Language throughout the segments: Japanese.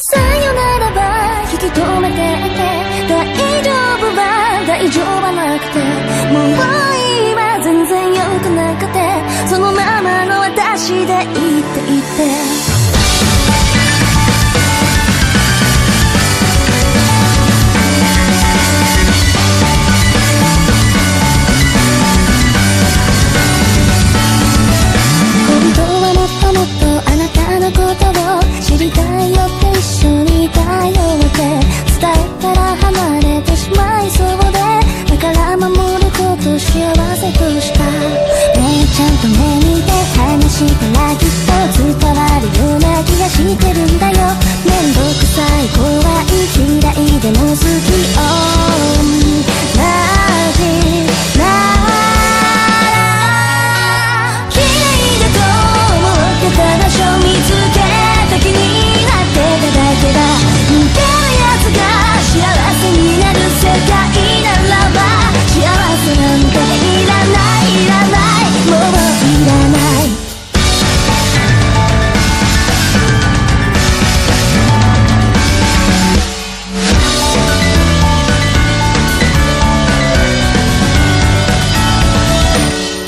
さよならば引き止めて大丈夫は大丈夫はなくて。もういは全然良くなくて。そのままの私でいいって言って。離れてしまいそうでだから守ること幸せとした。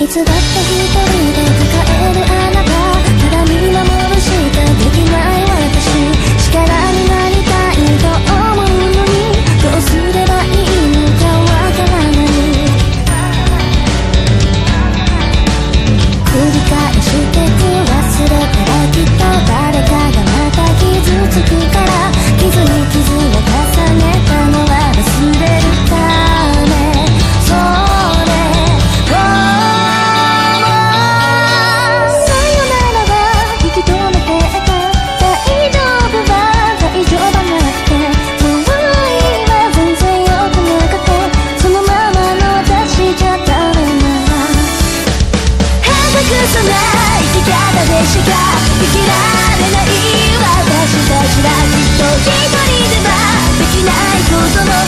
いつだって一人で抱えるあなた生きられない私たちっと一人ではできないことの